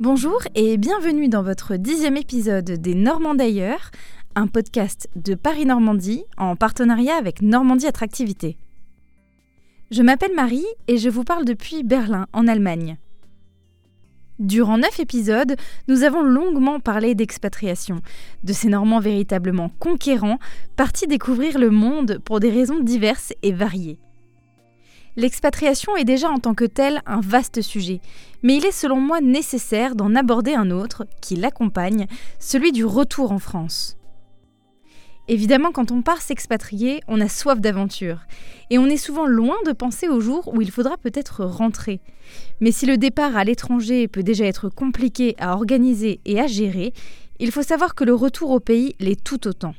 Bonjour et bienvenue dans votre dixième épisode des Normands d'ailleurs, un podcast de Paris-Normandie en partenariat avec Normandie Attractivité. Je m'appelle Marie et je vous parle depuis Berlin, en Allemagne. Durant neuf épisodes, nous avons longuement parlé d'expatriation, de ces Normands véritablement conquérants, partis découvrir le monde pour des raisons diverses et variées. L'expatriation est déjà en tant que telle un vaste sujet, mais il est selon moi nécessaire d'en aborder un autre, qui l'accompagne, celui du retour en France. Évidemment, quand on part s'expatrier, on a soif d'aventure, et on est souvent loin de penser au jour où il faudra peut-être rentrer. Mais si le départ à l'étranger peut déjà être compliqué à organiser et à gérer, il faut savoir que le retour au pays l'est tout autant.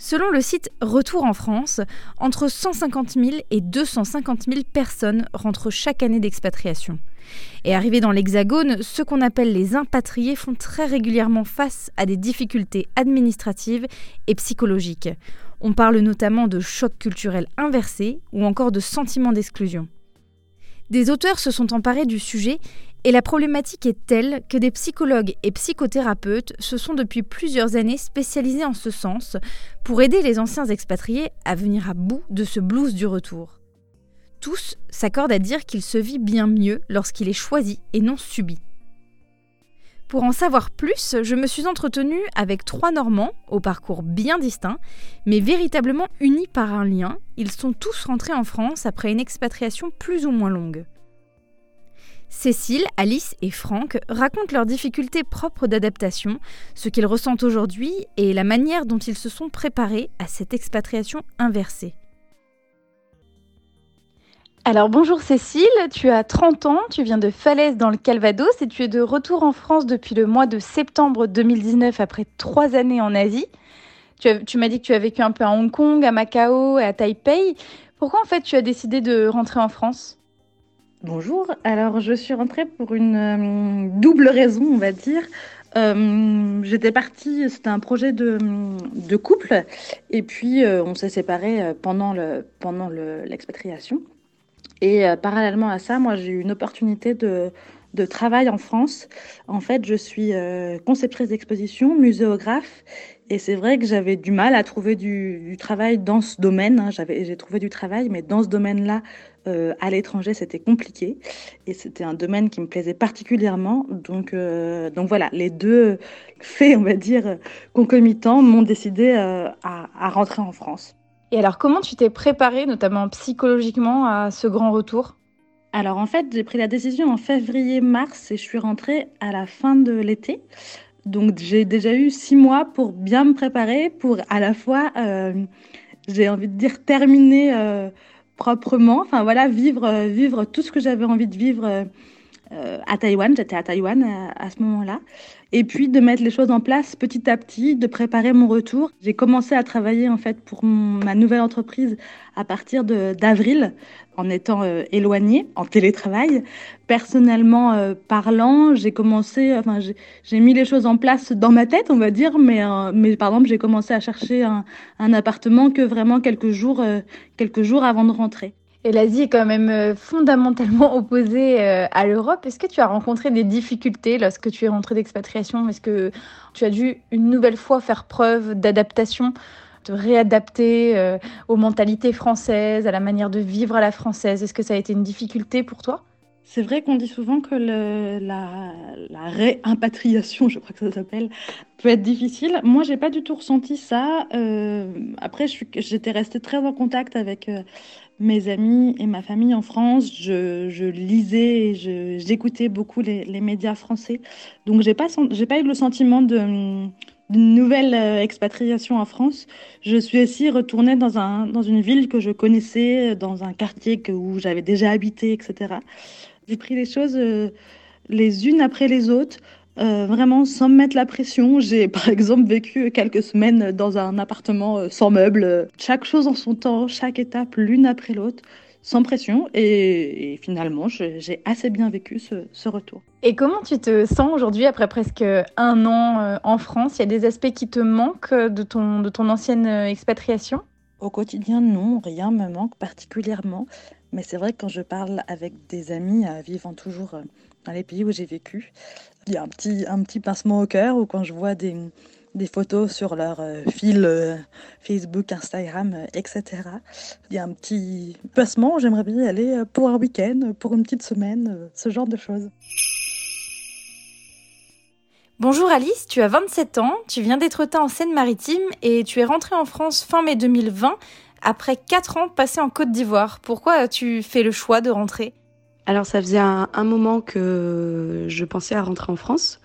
Selon le site Retour en France, entre 150 000 et 250 000 personnes rentrent chaque année d'expatriation. Et arrivés dans l'Hexagone, ceux qu'on appelle les impatriés font très régulièrement face à des difficultés administratives et psychologiques. On parle notamment de choc culturel inversé ou encore de sentiment d'exclusion. Des auteurs se sont emparés du sujet et la problématique est telle que des psychologues et psychothérapeutes se sont depuis plusieurs années spécialisés en ce sens pour aider les anciens expatriés à venir à bout de ce blues du retour. Tous s'accordent à dire qu'il se vit bien mieux lorsqu'il est choisi et non subi. Pour en savoir plus, je me suis entretenue avec trois Normands, au parcours bien distinct, mais véritablement unis par un lien. Ils sont tous rentrés en France après une expatriation plus ou moins longue. Cécile, Alice et Franck racontent leurs difficultés propres d'adaptation, ce qu'ils ressentent aujourd'hui et la manière dont ils se sont préparés à cette expatriation inversée. Alors bonjour Cécile, tu as 30 ans, tu viens de Falaise dans le Calvados et tu es de retour en France depuis le mois de septembre 2019 après trois années en Asie. Tu, m'as dit que tu as vécu un peu à Hong Kong, à Macao et à Taipei. Pourquoi en fait tu as décidé de rentrer en France? Bonjour, alors je suis rentrée pour une euh, double raison, on va dire. Euh, j'étais partie, c'était un projet de, couple, et puis euh, on s'est séparés pendant le pendant l'expatriation. Et parallèlement à ça, moi j'ai eu une opportunité de, de travail en France. En fait, je suis conceptrice d'exposition, muséographe, et c'est vrai que j'avais du mal à trouver du, du travail dans ce domaine. Hein. J'avais, j'ai trouvé du travail, mais dans ce domaine-là, euh, à l'étranger, c'était compliqué. Et c'était un domaine qui me plaisait particulièrement. Donc, euh, donc voilà, les deux faits, on va dire, concomitants m'ont décidé euh, à, à, rentrer en France. Et alors, comment tu t'es préparée, notamment psychologiquement, à ce grand retour? Alors en fait, j'ai pris la décision en février-mars et je suis rentrée à la fin de l'été. Donc j'ai déjà eu six mois pour bien me préparer, pour à la fois, euh, j'ai envie de dire, terminer euh, proprement, enfin voilà, vivre, euh, vivre tout ce que j'avais envie de vivre euh, à Taïwan. J'étais à Taïwan à, ce moment-là. Et puis de mettre les choses en place petit à petit, de préparer mon retour. J'ai commencé à travailler en fait pour ma nouvelle entreprise à partir d'avril en étant euh, éloignée, en télétravail. Personnellement euh, parlant, j'ai commencé, enfin, j'ai mis les choses en place dans ma tête, on va dire, mais, euh, mais par exemple, j'ai commencé à chercher un, un, appartement que vraiment quelques jours, quelques jours avant de rentrer. Et l'Asie est quand même fondamentalement opposée à l'Europe. Est-ce que tu as rencontré des difficultés lorsque tu es rentré d'expatriation? Est-ce que tu as dû une nouvelle fois faire preuve d'adaptation te réadapter euh, aux mentalités françaises, à la manière de vivre à la française? Est-ce que ça a été une difficulté pour toi? C'est vrai qu'on dit souvent que la, réimpatriation, je crois que ça s'appelle, peut être difficile. Moi, j'ai pas du tout ressenti ça. Euh, après, j'étais restée très en contact avec euh, mes amis et ma famille en France. Je, je lisais, j'écoutais beaucoup les, médias français. Donc, pas, j'ai pas eu le sentiment d'une nouvelle euh, expatriation en France, je suis aussi retournée dans une ville que je connaissais, dans un quartier que, où j'avais déjà habité, etc. J'ai pris les choses euh, les unes après les autres, euh, vraiment sans me mettre la pression. J'ai par exemple vécu quelques semaines dans un appartement sans meubles, chaque chose en son temps, chaque étape l'une après l'autre sans pression. Et, finalement, j'ai assez bien vécu ce, retour. Et comment tu te sens aujourd'hui après presque un an euh, en France? Il y a des aspects qui te manquent de ton, de ton ancienne euh, expatriation? Au quotidien, non, rien me manque particulièrement. Mais c'est vrai que quand je parle avec des amis vivant toujours dans les pays où j'ai vécu, il y a un petit, un petit pincement au cœur ou quand je vois des, des photos sur leur euh, fil euh, Facebook, Instagram, euh, etc. Il y a un petit placement, j'aimerais bien y aller pour un week-end, pour une petite semaine, ce genre de choses. Bonjour Alice, tu as 27 ans, tu viens d'être en Seine-Maritime et tu es rentrée en France fin mai 2020 après 4 ans passés en Côte d'Ivoire. Pourquoi as-tu fait le choix de rentrer? Alors ça faisait un, moment que je pensais à rentrer en France.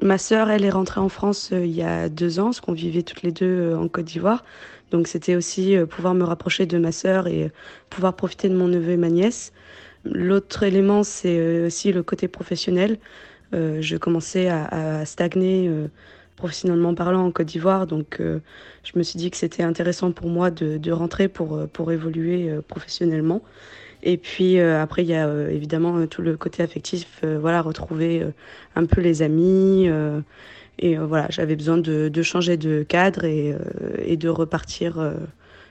Ma sœur, elle est rentrée en France euh, il y a deux ans, parce qu'on vivait toutes les deux euh, en Côte d'Ivoire. Donc c'était aussi euh, pouvoir me rapprocher de ma sœur et pouvoir profiter de mon neveu et ma nièce. L'autre élément, c'est aussi le côté professionnel. je commençais à, stagner professionnellement parlant en Côte d'Ivoire, donc je me suis dit que c'était intéressant pour moi de, de rentrer pour, pour évoluer professionnellement. Et puis euh, après, il y a euh, évidemment euh, tout le côté affectif, voilà, retrouver un peu les amis. et voilà, j'avais besoin de, de, changer de cadre et, et de repartir,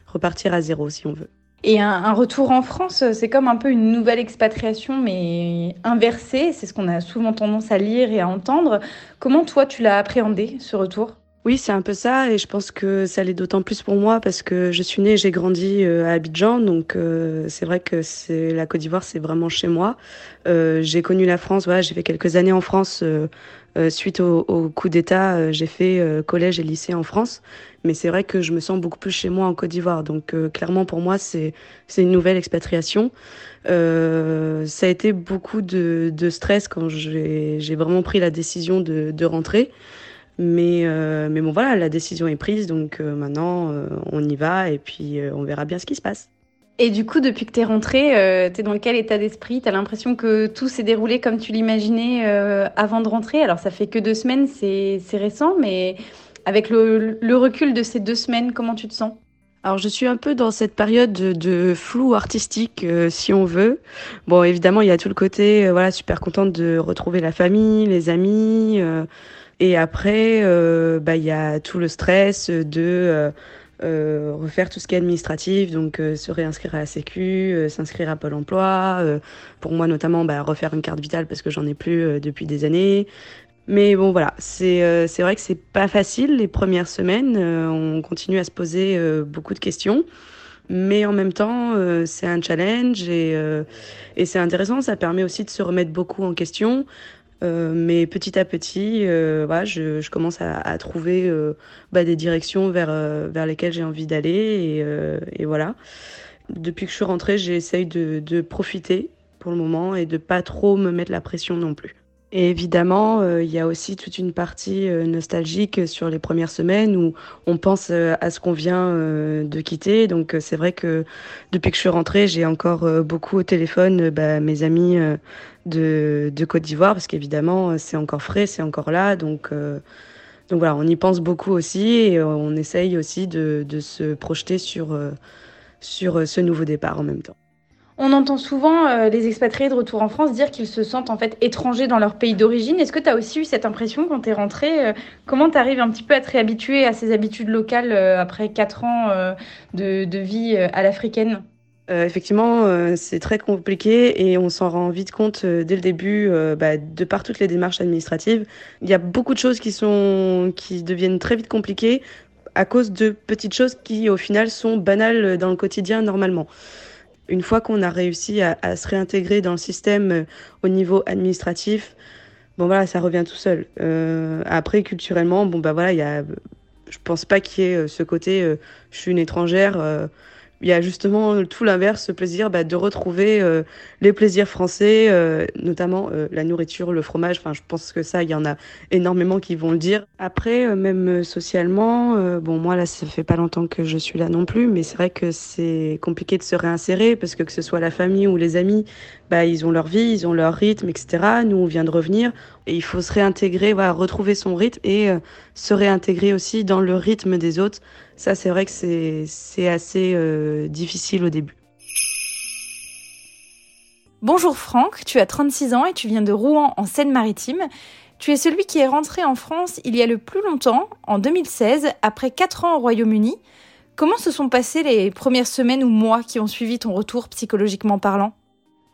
repartir à zéro, si on veut. Et un, un, retour en France, c'est comme un peu une nouvelle expatriation, mais inversée. C'est ce qu'on a souvent tendance à lire et à entendre. Comment toi, tu l'as appréhendé, ce retour? Oui, c'est un peu ça, et je pense que ça l'est d'autant plus pour moi parce que je suis née, j'ai grandi euh, à Abidjan, donc euh, c'est vrai que c'est la Côte d'Ivoire, c'est vraiment chez moi. Euh, j'ai connu la France, voilà, j'ai fait quelques années en France suite au, au coup d'État. j'ai fait collège et lycée en France, mais c'est vrai que je me sens beaucoup plus chez moi en Côte d'Ivoire. Donc clairement pour moi, c'est c'est une nouvelle expatriation. ça a été beaucoup de, de stress quand j'ai j'ai vraiment pris la décision de, de rentrer. Mais, euh, mais bon, voilà, la décision est prise, donc euh, maintenant, euh, on y va et puis on verra bien ce qui se passe. Et du coup, depuis que tu es rentrée, tu es dans quel état d'esprit? Tu as l'impression que tout s'est déroulé comme tu l'imaginais avant de rentrer? Alors, ça fait que deux semaines, c'est récent, mais avec le, le, recul de ces deux semaines, comment tu te sens? Alors je suis un peu dans cette période de, de flou artistique, si on veut. Bon, évidemment, il y a tout le côté, voilà, super contente de retrouver la famille, les amis. Et après, euh, bah, il y a tout le stress de euh, euh, refaire tout ce qui est administratif, donc se réinscrire à la Sécu, s'inscrire à Pôle Emploi. pour moi, notamment, bah, refaire une carte vitale parce que j'en ai plus depuis des années. Mais bon, voilà, c'est c'est vrai que c'est pas facile les premières semaines. on continue à se poser beaucoup de questions. Mais en même temps, c'est un challenge et, et c'est intéressant. Ça permet aussi de se remettre beaucoup en question. Euh, mais petit à petit, euh, voilà, je, je, commence à, à trouver euh, bah, des directions vers, euh, vers lesquelles j'ai envie d'aller. Et, euh, et, voilà. Depuis que je suis rentrée, j'essaye de, de profiter pour le moment et de pas trop me mettre la pression non plus. Et évidemment, euh, il y a aussi toute une partie euh, nostalgique sur les premières semaines où on pense euh, à ce qu'on vient de quitter. Donc c'est vrai que depuis que je suis rentrée, j'ai encore beaucoup au téléphone bah, mes amis de, Côte d'Ivoire parce qu'évidemment c'est encore frais, c'est encore là. Donc donc voilà, on y pense beaucoup aussi et on essaye aussi de, de se projeter sur sur ce nouveau départ en même temps. On entend souvent euh, les expatriés de retour en France dire qu'ils se sentent en fait étrangers dans leur pays d'origine. Est-ce que tu as aussi eu cette impression quand tu es rentré euh, Comment tu arrives un petit peu à te réhabituer à ces habitudes locales euh, après 4 ans de, vie à l'africaine? Effectivement, c'est très compliqué et on s'en rend vite compte dès le début, bah, de par toutes les démarches administratives. Il y a beaucoup de choses qui sont qui deviennent très vite compliquées à cause de petites choses qui, au final, sont banales dans le quotidien normalement. Une fois qu'on a réussi à, se réintégrer dans le système euh, au niveau administratif, bon voilà, ça revient tout seul. Euh, après, culturellement, bon bah voilà, il y a, je pense pas qu'il y ait euh, ce côté, je suis une étrangère. Euh, il y a justement tout l'inverse, ce plaisir bah, de retrouver euh, les plaisirs français, euh, notamment euh, la nourriture, le fromage. Enfin, je pense que ça, il y en a énormément qui vont le dire. Après, euh, même euh, socialement, euh, bon, moi là, ça fait pas longtemps que je suis là non plus, mais c'est vrai que c'est compliqué de se réinsérer parce que que ce soit la famille ou les amis, bah, ils ont leur vie, ils ont leur rythme, etc. Nous, on vient de revenir et il faut se réintégrer, voilà, retrouver son rythme et se réintégrer aussi dans le rythme des autres. Ça, c'est vrai que c'est assez euh, difficile au début. Bonjour Franck, tu as 36 ans et tu viens de Rouen en Seine-Maritime. Tu es celui qui est rentré en France il y a le plus longtemps, en 2016, après 4 ans au Royaume-Uni. Comment se sont passées les premières semaines ou mois qui ont suivi ton retour psychologiquement parlant?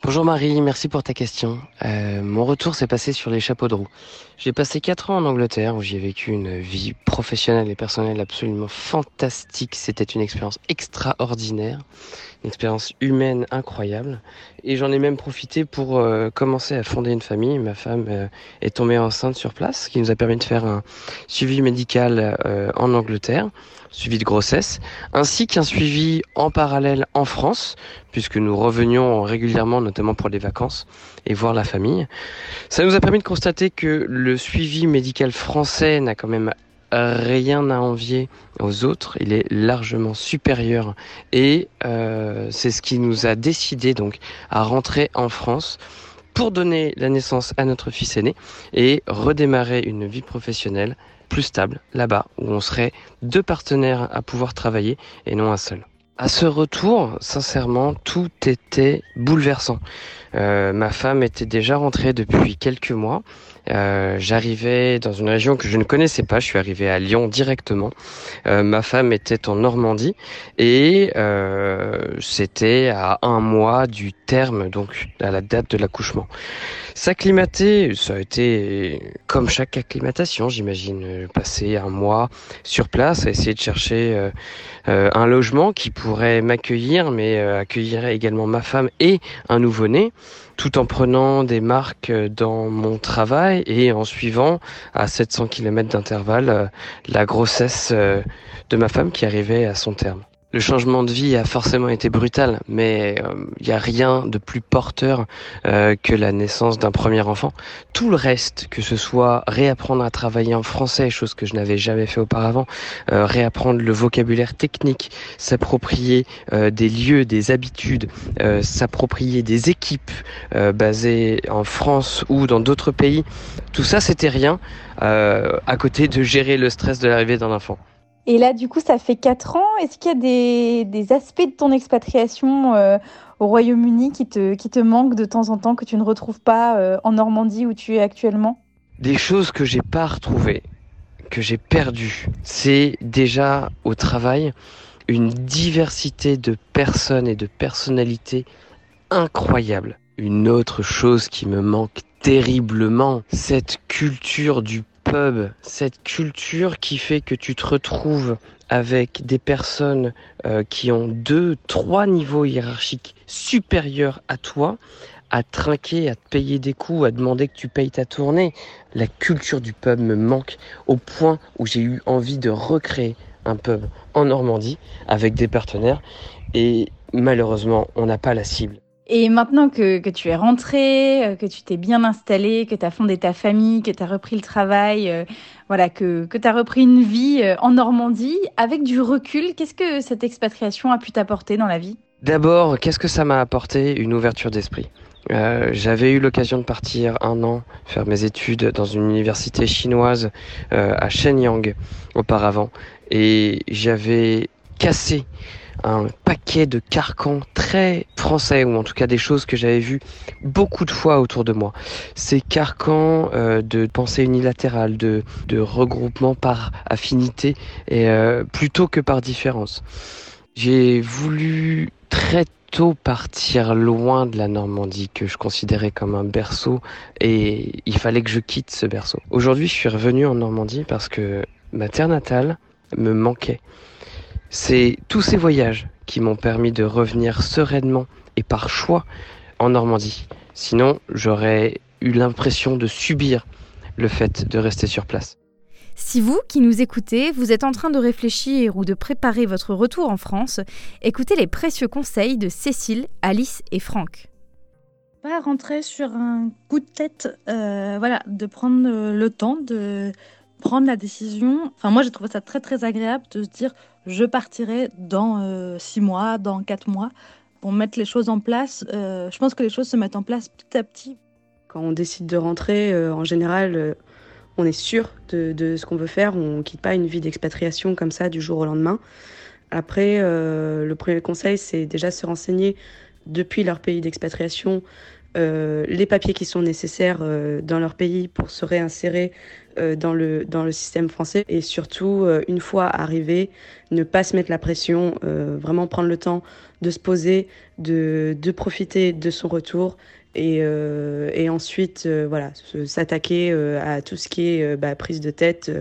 Bonjour Marie, merci pour ta question. Euh, mon retour s'est passé sur les chapeaux de roue. J'ai passé quatre ans en Angleterre où j'ai vécu une vie professionnelle et personnelle absolument fantastique. C'était une expérience extraordinaire, une expérience humaine incroyable. Et j'en ai même profité pour euh, commencer à fonder une famille. Ma femme euh, est tombée enceinte sur place, ce qui nous a permis de faire un suivi médical euh, en Angleterre, suivi de grossesse, ainsi qu'un suivi en parallèle en France, puisque nous revenions régulièrement, notamment pour les vacances, et voir la famille. Ça nous a permis de constater que le suivi médical français n'a quand même rien à envier aux autres, il est largement supérieur et euh, c'est ce qui nous a décidé donc à rentrer en France pour donner la naissance à notre fils aîné et redémarrer une vie professionnelle plus stable là-bas où on serait deux partenaires à pouvoir travailler et non un seul. À ce retour, sincèrement, tout était bouleversant. Euh, ma femme était déjà rentrée depuis quelques mois. Euh, J'arrivais dans une région que je ne connaissais pas. Je suis arrivé à Lyon directement. Euh, ma femme était en Normandie et euh, c'était à un mois du terme, donc à la date de l'accouchement. S'acclimater, ça a été comme chaque acclimatation, j'imagine, passer un mois sur place, à essayer de chercher euh, euh, un logement qui pourrait m'accueillir, mais euh, accueillerait également ma femme et un nouveau-né, tout en prenant des marques dans mon travail et en suivant à 700 km d'intervalle la grossesse de ma femme qui arrivait à son terme. Le changement de vie a forcément été brutal, mais il n'y a rien de plus porteur euh, que la naissance d'un premier enfant. Tout le reste, que ce soit réapprendre à travailler en français, chose que je n'avais jamais fait auparavant, euh, réapprendre le vocabulaire technique, s'approprier euh, des lieux, des habitudes, s'approprier des équipes basées en France ou dans d'autres pays, tout ça c'était rien à côté de gérer le stress de l'arrivée d'un enfant. Et là, du coup, ça fait 4 ans. Est-ce qu'il y a des, des, aspects de ton expatriation euh, au Royaume-Uni qui te, qui te manquent de temps en temps, que tu ne retrouves pas euh, en Normandie où tu es actuellement? Des choses que j'ai pas retrouvées, que j'ai perdues. C'est déjà au travail une diversité de personnes et de personnalités incroyable. Une autre chose qui me manque terriblement, cette culture du cette culture qui fait que tu te retrouves avec des personnes euh, qui ont deux, trois niveaux hiérarchiques supérieurs à toi, à trinquer, à te payer des coups, à demander que tu payes ta tournée. La culture du pub me manque au point où j'ai eu envie de recréer un pub en Normandie avec des partenaires et malheureusement on n'a pas la cible. Et maintenant que, tu es rentré, euh, que tu t'es bien installé, que tu as fondé ta famille, que tu as repris le travail, euh, voilà, que, que tu as repris une vie euh, en Normandie, avec du recul, qu'est-ce que cette expatriation a pu t'apporter dans la vie? D'abord, qu'est-ce que ça m'a apporté Une ouverture d'esprit? J'avais eu l'occasion de partir un an faire mes études dans une université chinoise à Shenyang auparavant et j'avais cassé un paquet de carcans très français, ou en tout cas des choses que j'avais vues beaucoup de fois autour de moi. Ces carcans euh, de pensée unilatérale, de, regroupement par affinité, et, euh, plutôt que par différence. J'ai voulu très tôt partir loin de la Normandie que je considérais comme un berceau et il fallait que je quitte ce berceau. Aujourd'hui, je suis revenu en Normandie parce que ma terre natale me manquait. C'est tous ces voyages qui m'ont permis de revenir sereinement et par choix en Normandie. Sinon, j'aurais eu l'impression de subir le fait de rester sur place. Si vous, qui nous écoutez, vous êtes en train de réfléchir ou de préparer votre retour en France, écoutez les précieux conseils de Cécile, Alice et Franck. Pas rentrer sur un coup de tête, euh, voilà, de prendre le temps de prendre la décision. Enfin, moi, j'ai trouvé ça très très agréable de se dire je partirai dans euh, six mois, dans quatre mois, pour mettre les choses en place. Euh, je pense que les choses se mettent en place petit à petit. Quand on décide de rentrer, euh, en général, on est sûr de, de ce qu'on veut faire. On ne quitte pas une vie d'expatriation comme ça du jour au lendemain. Après, le premier conseil, c'est déjà se renseigner depuis leur pays d'expatriation les papiers qui sont nécessaires dans leur pays pour se réinsérer dans, le, dans le système français. Et surtout, une fois arrivé, ne pas se mettre la pression, vraiment prendre le temps de se poser, de, de profiter de son retour et, et ensuite voilà s'attaquer à tout ce qui est bah, prise de tête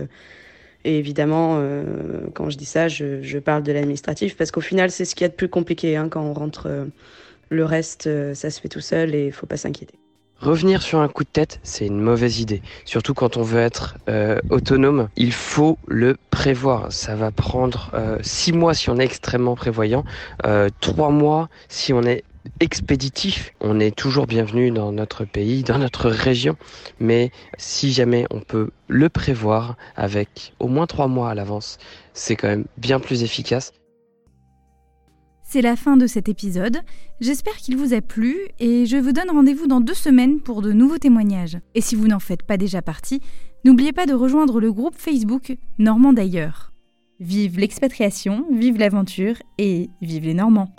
et évidemment, euh, quand je dis ça, je, parle de l'administratif parce qu'au final, c'est ce qu'il y a de plus compliqué hein, quand on rentre. Euh, le reste, euh, ça se fait tout seul et il faut pas s'inquiéter. Revenir sur un coup de tête, c'est une mauvaise idée. Surtout quand on veut être autonome, il faut le prévoir. Ça va prendre six mois si on est extrêmement prévoyant, trois mois si on est expéditif. On est toujours bienvenu dans notre pays, dans notre région, mais si jamais on peut le prévoir avec au moins trois mois à l'avance, c'est quand même bien plus efficace. C'est la fin de cet épisode. J'espère qu'il vous a plu et je vous donne rendez-vous dans deux semaines pour de nouveaux témoignages. Et si vous n'en faites pas déjà partie, n'oubliez pas de rejoindre le groupe Facebook Normand d'ailleurs. Vive l'expatriation, vive l'aventure et vive les Normands.